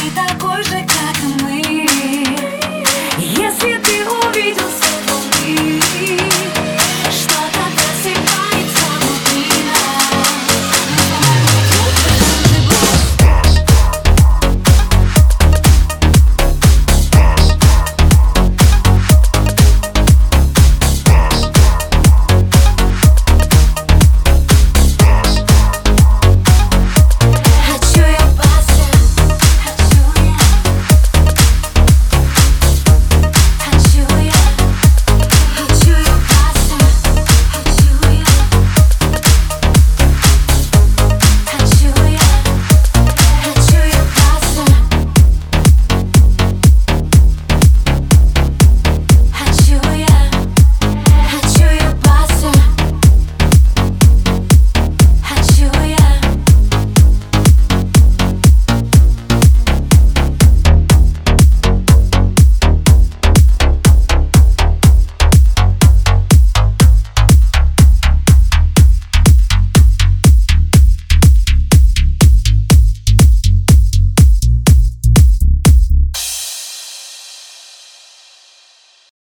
ты такой же